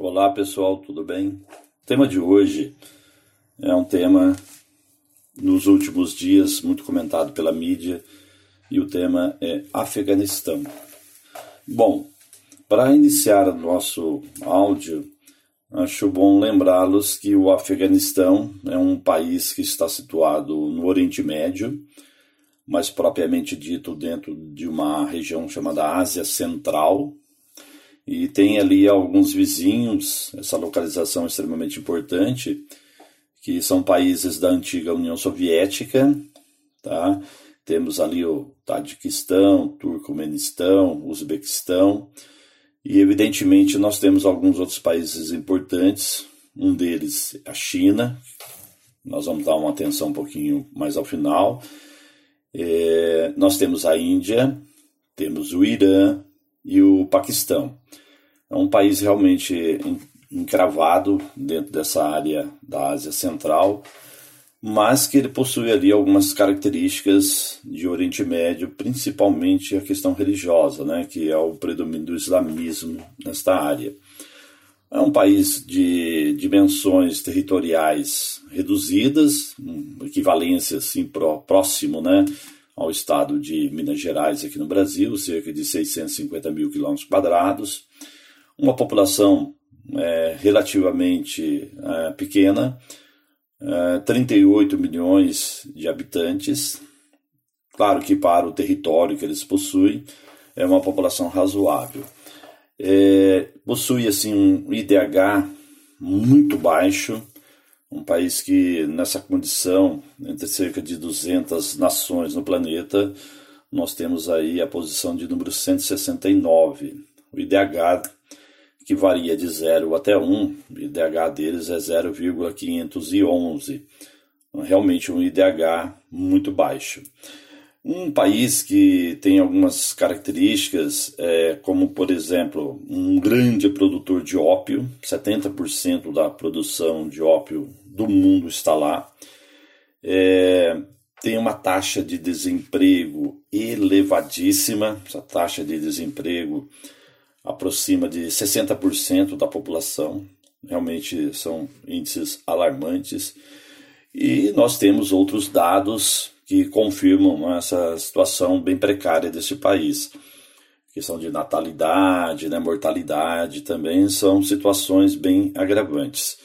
Olá pessoal, tudo bem? O tema de hoje é um tema nos últimos dias muito comentado pela mídia e o tema é Afeganistão. Bom, para iniciar o nosso áudio, acho bom lembrá-los que o Afeganistão é um país que está situado no Oriente Médio, mais propriamente dito dentro de uma região chamada Ásia Central, e tem ali alguns vizinhos, essa localização é extremamente importante, que são países da antiga União Soviética, tá? Temos ali o Tadiquistão, Turcomenistão, Uzbequistão, e evidentemente nós temos alguns outros países importantes, um deles a China, nós vamos dar uma atenção um pouquinho mais ao final. É, nós temos a Índia, temos o Irã, e o Paquistão. É um país realmente encravado dentro dessa área da Ásia Central, mas que ele possui ali algumas características de Oriente Médio, principalmente a questão religiosa, né, que é o predomínio do islamismo nesta área. É um país de dimensões territoriais reduzidas, equivalência assim próximo, né, ao estado de Minas Gerais aqui no Brasil, cerca de 650 mil quilômetros quadrados, uma população é, relativamente é, pequena, é, 38 milhões de habitantes. Claro que para o território que eles possuem é uma população razoável. É, possui assim um IDH muito baixo, um país que, nessa condição, entre cerca de 200 nações no planeta, nós temos aí a posição de número 169. O IDH, que varia de 0 até 1, o IDH deles é 0,511. Realmente um IDH muito baixo. Um país que tem algumas características, é, como por exemplo, um grande produtor de ópio, 70% da produção de ópio do mundo está lá, é, tem uma taxa de desemprego elevadíssima, essa taxa de desemprego aproxima de 60% da população, realmente são índices alarmantes. E nós temos outros dados que confirmam essa situação bem precária desse país. Questão de natalidade, né, mortalidade também são situações bem agravantes.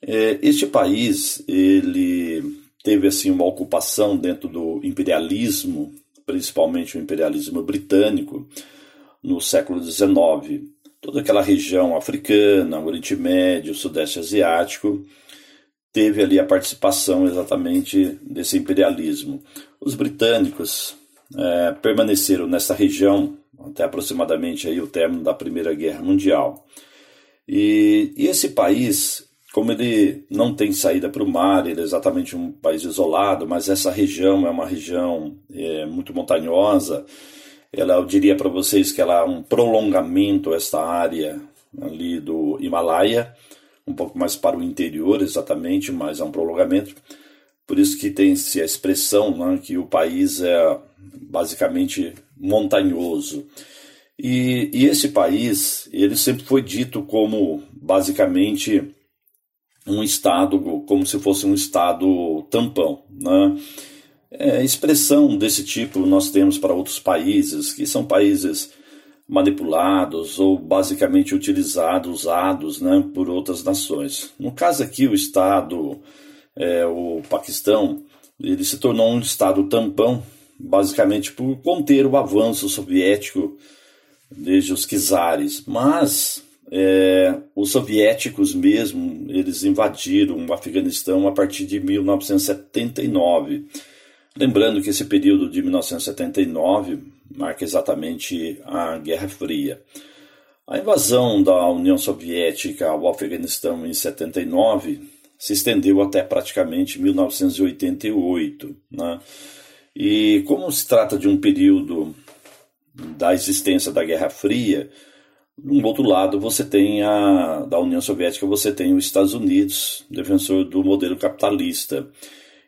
É, este país ele teve assim uma ocupação dentro do imperialismo, principalmente o imperialismo britânico, no século XIX. Toda aquela região africana, Oriente Médio, Sudeste Asiático, teve ali a participação exatamente desse imperialismo. Os britânicos é, permaneceram nessa região até aproximadamente aí o término da Primeira Guerra Mundial. E, e esse país, como ele não tem saída para o mar, ele é exatamente um país isolado, mas essa região é uma região é, muito montanhosa. Ela, eu diria para vocês que ela é um prolongamento esta área ali do Himalaia um pouco mais para o interior, exatamente, mas é um prolongamento. Por isso que tem-se a expressão né, que o país é basicamente montanhoso. E, e, esse país, ele sempre foi dito como basicamente um estado, como se fosse um estado tampão. Né? É, expressão desse tipo nós temos para outros países, que são países manipulados ou basicamente utilizados, usados né, por outras nações. No caso aqui, o Estado, é, o Paquistão, ele se tornou um Estado tampão, basicamente por conter o avanço soviético desde os czares. Mas é, os soviéticos mesmo, eles invadiram o Afeganistão a partir de 1979. Lembrando que esse período de 1979 marca exatamente a Guerra Fria. A invasão da União Soviética ao Afeganistão em 79 se estendeu até praticamente 1988. Né? E como se trata de um período da existência da Guerra Fria, do outro lado você tem a da União Soviética você tem os Estados Unidos, defensor do modelo capitalista.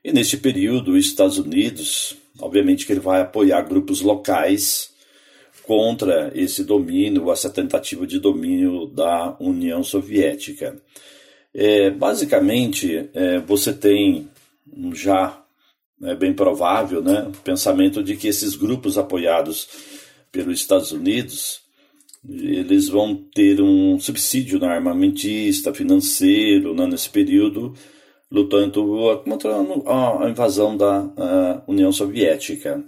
E neste período os Estados Unidos Obviamente que ele vai apoiar grupos locais, contra esse domínio, essa tentativa de domínio da União Soviética. É, basicamente, é, você tem já é bem provável né, o pensamento de que esses grupos apoiados pelos Estados Unidos eles vão ter um subsídio na armamentista, financeiro, né, nesse período, lutando contra a invasão da União Soviética.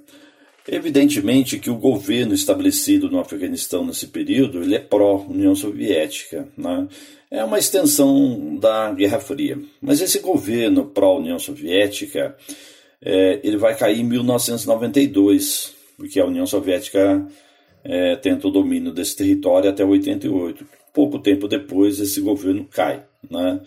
Evidentemente que o governo estabelecido no Afeganistão nesse período ele é pró-União Soviética, né? é uma extensão da Guerra Fria. Mas esse governo pró-União Soviética é, ele vai cair em 1992, porque a União Soviética é, tenta o domínio desse território até 88. Pouco tempo depois esse governo cai, né?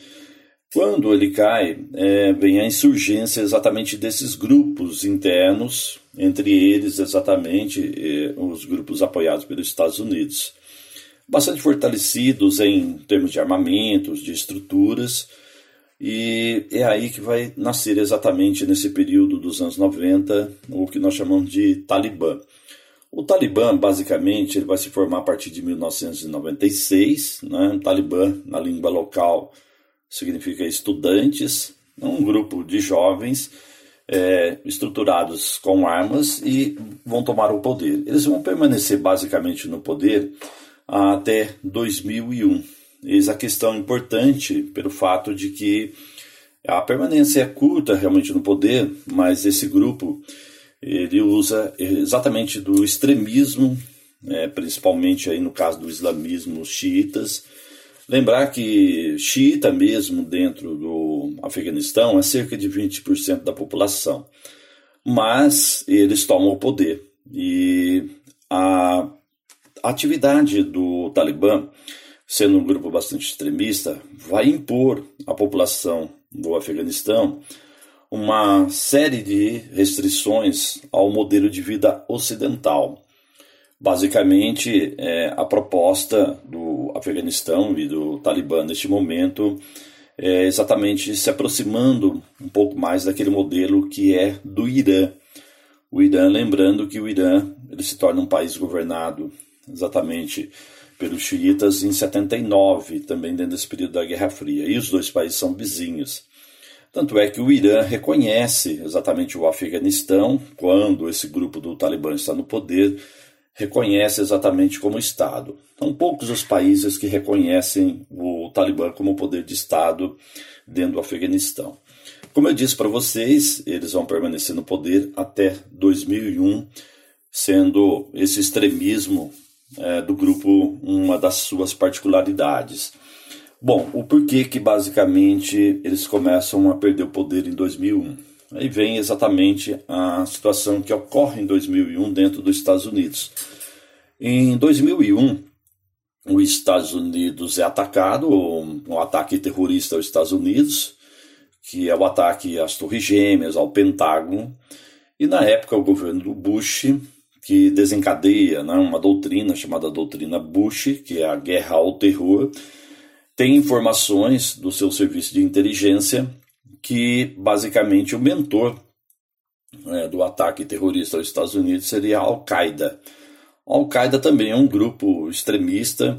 Quando ele cai, é, vem a insurgência exatamente desses grupos internos, entre eles exatamente é, os grupos apoiados pelos Estados Unidos. Bastante fortalecidos em termos de armamentos, de estruturas, e é aí que vai nascer exatamente nesse período dos anos 90 o que nós chamamos de Talibã. O Talibã, basicamente, ele vai se formar a partir de 1996. Né? O Talibã, na língua local, significa estudantes, um grupo de jovens é, estruturados com armas e vão tomar o poder. Eles vão permanecer basicamente no poder até 2001. Eis a questão importante pelo fato de que a permanência é curta realmente no poder, mas esse grupo ele usa exatamente do extremismo, é, principalmente aí no caso do islamismo, xiitas, Lembrar que xiita mesmo dentro do Afeganistão é cerca de 20% da população, mas eles tomam o poder e a atividade do Talibã, sendo um grupo bastante extremista, vai impor à população do Afeganistão uma série de restrições ao modelo de vida ocidental. Basicamente, é, a proposta do Afeganistão e do Talibã neste momento é exatamente se aproximando um pouco mais daquele modelo que é do Irã. O Irã, lembrando que o Irã ele se torna um país governado exatamente pelos xiitas em 79, também dentro desse período da Guerra Fria. E os dois países são vizinhos. Tanto é que o Irã reconhece exatamente o Afeganistão quando esse grupo do Talibã está no poder reconhece exatamente como Estado. São poucos os países que reconhecem o Talibã como poder de Estado dentro do Afeganistão. Como eu disse para vocês, eles vão permanecer no poder até 2001, sendo esse extremismo é, do grupo uma das suas particularidades. Bom, o porquê que basicamente eles começam a perder o poder em 2001? Aí vem exatamente a situação que ocorre em 2001 dentro dos Estados Unidos. Em 2001, os Estados Unidos é atacado, um ataque terrorista aos Estados Unidos, que é o ataque às Torres Gêmeas, ao Pentágono, e na época o governo do Bush, que desencadeia né, uma doutrina chamada doutrina Bush, que é a guerra ao terror, tem informações do seu serviço de inteligência que basicamente o mentor né, do ataque terrorista aos Estados Unidos seria a Al-Qaeda. A Al-Qaeda também é um grupo extremista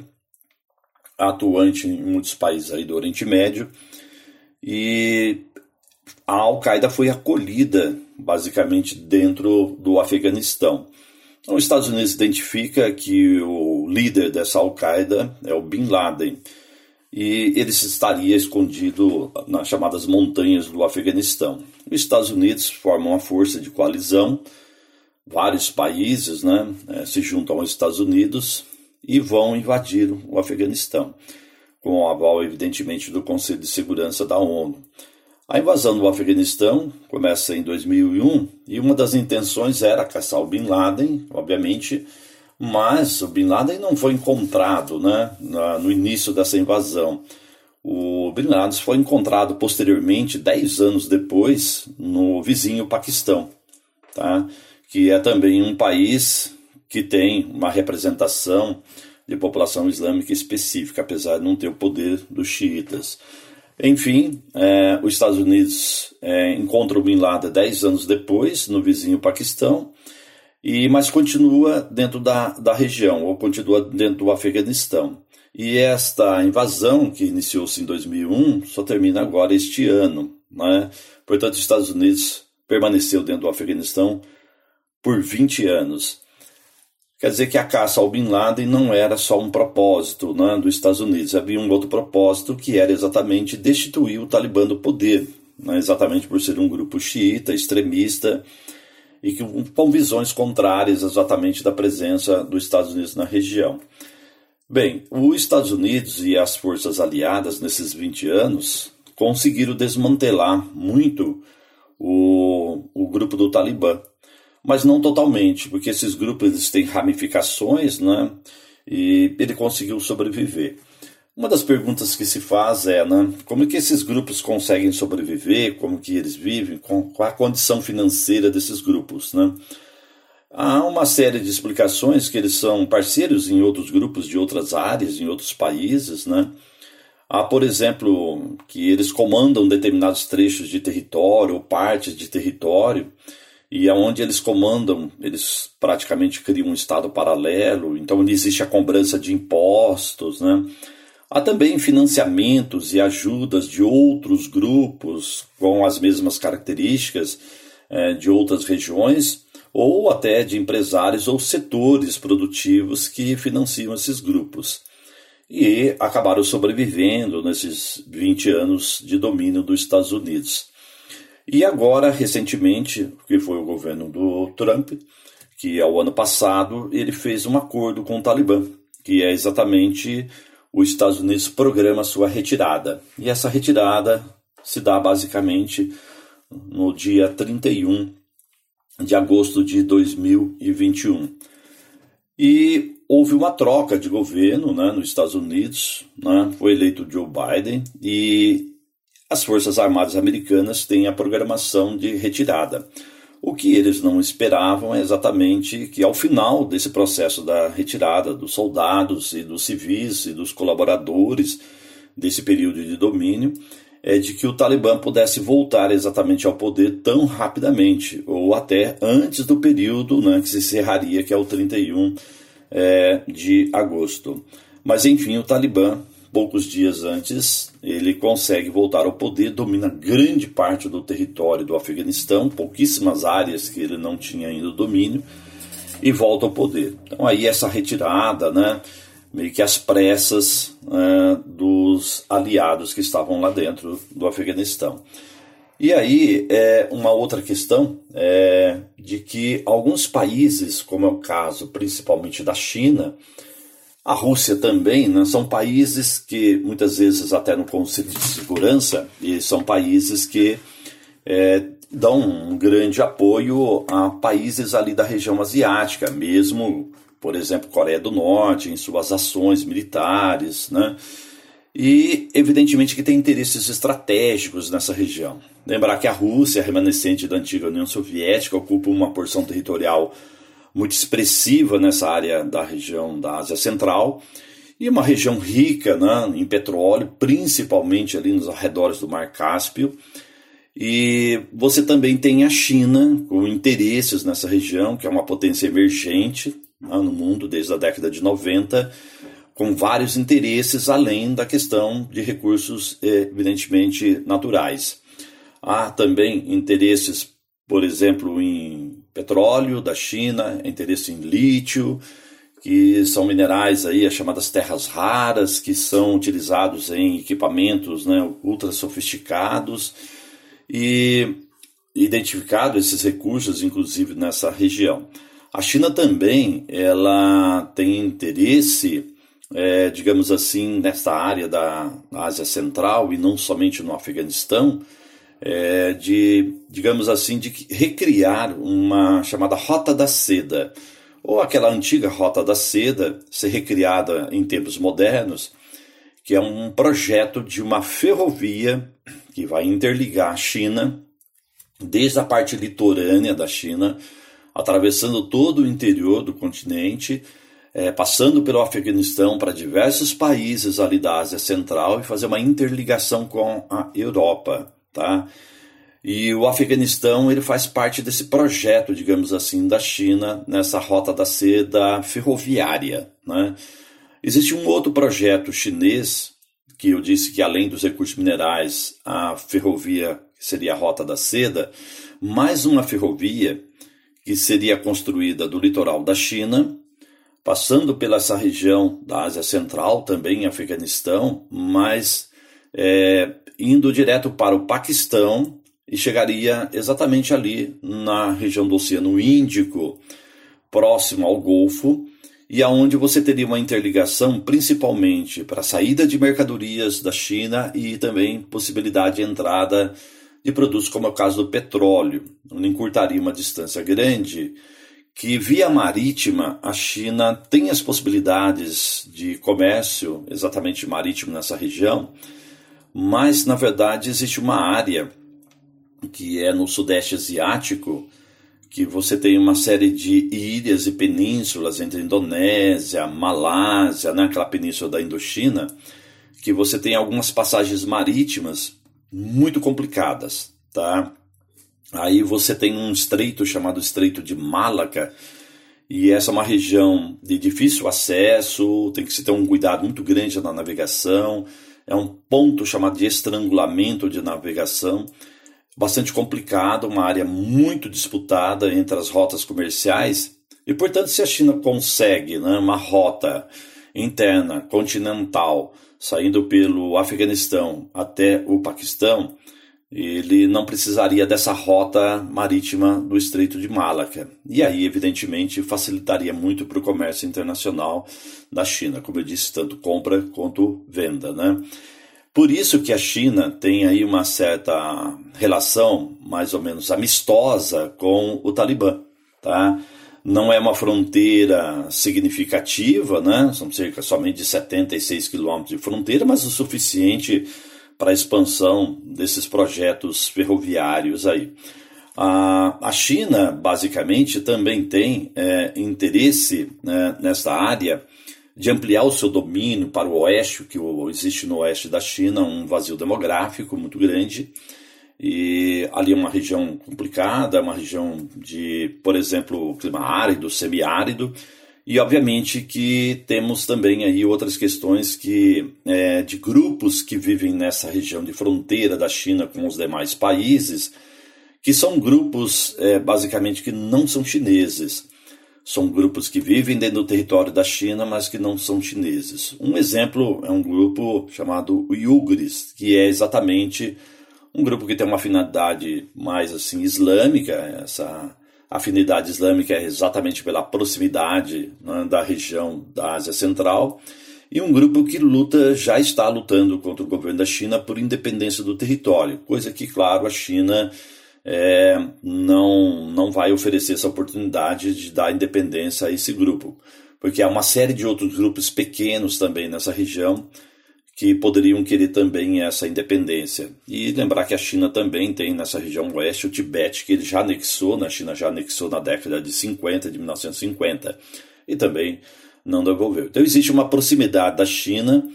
atuante em muitos países aí do Oriente Médio e a Al-Qaeda foi acolhida basicamente dentro do Afeganistão. Então, os Estados Unidos identifica que o líder dessa Al-Qaeda é o Bin Laden e ele estaria escondido nas chamadas montanhas do Afeganistão. Os Estados Unidos formam uma força de coalizão, vários países né, eh, se juntam aos Estados Unidos e vão invadir o Afeganistão, com o aval, evidentemente, do Conselho de Segurança da ONU. A invasão do Afeganistão começa em 2001 e uma das intenções era caçar o Bin Laden, obviamente, mas o Bin Laden não foi encontrado né, no início dessa invasão. O Bin Laden foi encontrado posteriormente, 10 anos depois, no vizinho Paquistão, tá? que é também um país que tem uma representação de população islâmica específica, apesar de não ter o poder dos xiitas. Enfim, é, os Estados Unidos é, encontram o Bin Laden 10 anos depois, no vizinho Paquistão, e mas continua dentro da, da região, ou continua dentro do Afeganistão. E esta invasão, que iniciou-se em 2001, só termina agora este ano. Né? Portanto, os Estados Unidos permaneceu dentro do Afeganistão por 20 anos. Quer dizer que a caça ao Bin Laden não era só um propósito né, dos Estados Unidos, havia um outro propósito que era exatamente destituir o Talibã do poder, né, exatamente por ser um grupo xiita, extremista, e que, com visões contrárias exatamente da presença dos Estados Unidos na região. Bem, os Estados Unidos e as forças aliadas nesses 20 anos conseguiram desmantelar muito o, o grupo do Talibã, mas não totalmente, porque esses grupos eles têm ramificações, né? E ele conseguiu sobreviver. Uma das perguntas que se faz é, né, como que esses grupos conseguem sobreviver, como que eles vivem, qual a condição financeira desses grupos, né? Há uma série de explicações que eles são parceiros em outros grupos de outras áreas, em outros países, né? Há, por exemplo, que eles comandam determinados trechos de território ou partes de território, e aonde eles comandam, eles praticamente criam um estado paralelo, então existe a cobrança de impostos, né? Há também financiamentos e ajudas de outros grupos com as mesmas características é, de outras regiões, ou até de empresários ou setores produtivos que financiam esses grupos. E acabaram sobrevivendo nesses 20 anos de domínio dos Estados Unidos. E agora, recentemente, que foi o governo do Trump, que ao ano passado ele fez um acordo com o Talibã, que é exatamente os Estados Unidos programa sua retirada. E essa retirada se dá basicamente no dia 31 de agosto de 2021. E houve uma troca de governo né, nos Estados Unidos, né, foi eleito Joe Biden e as Forças Armadas Americanas têm a programação de retirada. O que eles não esperavam é exatamente que, ao final desse processo da retirada dos soldados e dos civis e dos colaboradores desse período de domínio, é de que o Talibã pudesse voltar exatamente ao poder tão rapidamente, ou até antes do período né, que se encerraria, que é o 31 é, de agosto. Mas enfim, o Talibã, poucos dias antes, ele consegue voltar ao poder, domina grande parte do território do Afeganistão, pouquíssimas áreas que ele não tinha ainda domínio, e volta ao poder. Então aí essa retirada, né? meio que às pressas uh, dos aliados que estavam lá dentro do Afeganistão. E aí, é, uma outra questão é de que alguns países, como é o caso principalmente da China, a Rússia também, né, são países que muitas vezes até no Conselho de Segurança, e são países que é, dão um grande apoio a países ali da região asiática, mesmo por exemplo, Coreia do Norte, em suas ações militares, né? E, evidentemente, que tem interesses estratégicos nessa região. Lembrar que a Rússia, remanescente da antiga União Soviética, ocupa uma porção territorial muito expressiva nessa área da região da Ásia Central e uma região rica né, em petróleo, principalmente ali nos arredores do Mar Cáspio. E você também tem a China com interesses nessa região, que é uma potência emergente, no mundo desde a década de 90, com vários interesses além da questão de recursos, evidentemente, naturais. Há também interesses, por exemplo, em petróleo da China, interesse em lítio, que são minerais aí, as chamadas terras raras, que são utilizados em equipamentos né, ultra sofisticados e identificado esses recursos, inclusive nessa região. A China também ela tem interesse, é, digamos assim, nesta área da Ásia Central e não somente no Afeganistão, é, de, digamos assim, de recriar uma chamada Rota da Seda, ou aquela antiga Rota da Seda, ser recriada em tempos modernos, que é um projeto de uma ferrovia que vai interligar a China, desde a parte litorânea da China, atravessando todo o interior do continente, é, passando pelo Afeganistão para diversos países ali da Ásia Central e fazer uma interligação com a Europa, tá? E o Afeganistão ele faz parte desse projeto, digamos assim, da China nessa rota da seda ferroviária. Né? Existe um outro projeto chinês que eu disse que além dos recursos minerais, a ferrovia seria a rota da seda, mais uma ferrovia que seria construída do litoral da China, passando pela essa região da Ásia Central, também Afeganistão, mas é, indo direto para o Paquistão e chegaria exatamente ali na região do Oceano Índico, próximo ao Golfo, e aonde você teria uma interligação principalmente para a saída de mercadorias da China e também possibilidade de entrada de produtos como é o caso do petróleo, onde encurtaria uma distância grande, que via marítima a China tem as possibilidades de comércio exatamente marítimo nessa região, mas na verdade existe uma área que é no Sudeste Asiático, que você tem uma série de ilhas e penínsulas entre Indonésia, Malásia, né, aquela península da Indochina, que você tem algumas passagens marítimas muito complicadas, tá? Aí você tem um estreito chamado Estreito de Malaca, e essa é uma região de difícil acesso, tem que se ter um cuidado muito grande na navegação, é um ponto chamado de estrangulamento de navegação, bastante complicado, uma área muito disputada entre as rotas comerciais. E, portanto, se a China consegue né, uma rota interna, continental, saindo pelo Afeganistão até o Paquistão, ele não precisaria dessa rota marítima do Estreito de Malaca. E aí, evidentemente, facilitaria muito para o comércio internacional da China, como eu disse, tanto compra quanto venda. Né? Por isso que a China tem aí uma certa relação mais ou menos amistosa com o Talibã, tá? Não é uma fronteira significativa, né? São cerca somente de 76 quilômetros de fronteira, mas o suficiente para a expansão desses projetos ferroviários aí. A, China, basicamente, também tem é, interesse né, nessa área de ampliar o seu domínio para o oeste, que existe no oeste da China um vazio demográfico muito grande. E ali é uma região complicada, uma região de, por exemplo, clima árido, semiárido, e obviamente que temos também aí outras questões que é, de grupos que vivem nessa região de fronteira da China com os demais países, que são grupos é, basicamente que não são chineses. São grupos que vivem dentro do território da China, mas que não são chineses. Um exemplo é um grupo chamado Uyghurs, que é exatamente um grupo que tem uma afinidade mais assim islâmica. Essa afinidade islâmica é exatamente pela proximidade né, da região da Ásia Central. E um grupo que luta, já está lutando contra o governo da China por independência do território, coisa que, claro, a China é, não, não vai oferecer essa oportunidade de dar independência a esse grupo, porque há uma série de outros grupos pequenos também nessa região que poderiam querer também essa independência. E lembrar que a China também tem nessa região oeste o Tibete, que ele já anexou, né? China já anexou na década de 50, de 1950, e também não devolveu. Então existe uma proximidade da China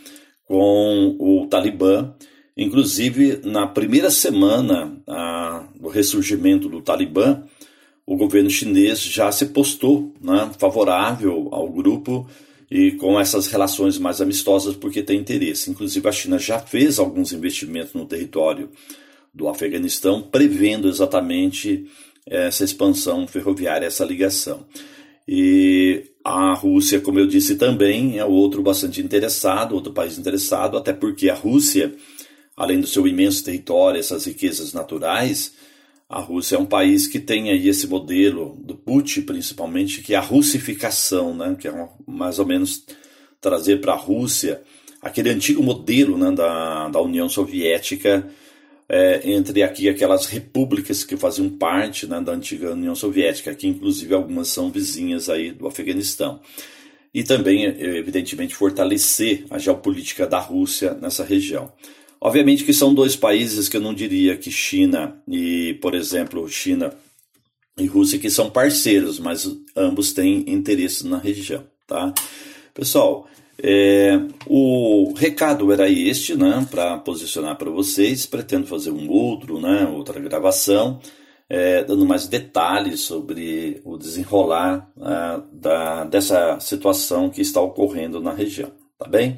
com o Talibã, inclusive na primeira semana a, do ressurgimento do Talibã, o governo chinês já se postou né, favorável ao grupo e com essas relações mais amistosas porque tem interesse. Inclusive, a China já fez alguns investimentos no território do Afeganistão, prevendo exatamente essa expansão ferroviária, essa ligação. E a Rússia, como eu disse também, é outro bastante interessado, outro país interessado, até porque a Rússia, além do seu imenso território, essas riquezas naturais, a Rússia é um país que tem aí esse modelo do Putin, principalmente, que é a russificação, né? que é mais ou menos trazer para a Rússia aquele antigo modelo né, da, da União Soviética, é, entre aqui aquelas repúblicas que faziam parte né, da antiga União Soviética, que inclusive algumas são vizinhas aí do Afeganistão. E também, evidentemente, fortalecer a geopolítica da Rússia nessa região. Obviamente que são dois países que eu não diria que China e, por exemplo, China e Rússia que são parceiros, mas ambos têm interesse na região, tá? Pessoal, É, o recado era este, né, para posicionar para vocês. Pretendo fazer um outro, né, outra gravação, é, dando mais detalhes sobre o desenrolar uh, da, dessa situação que está ocorrendo na região. Tá bem?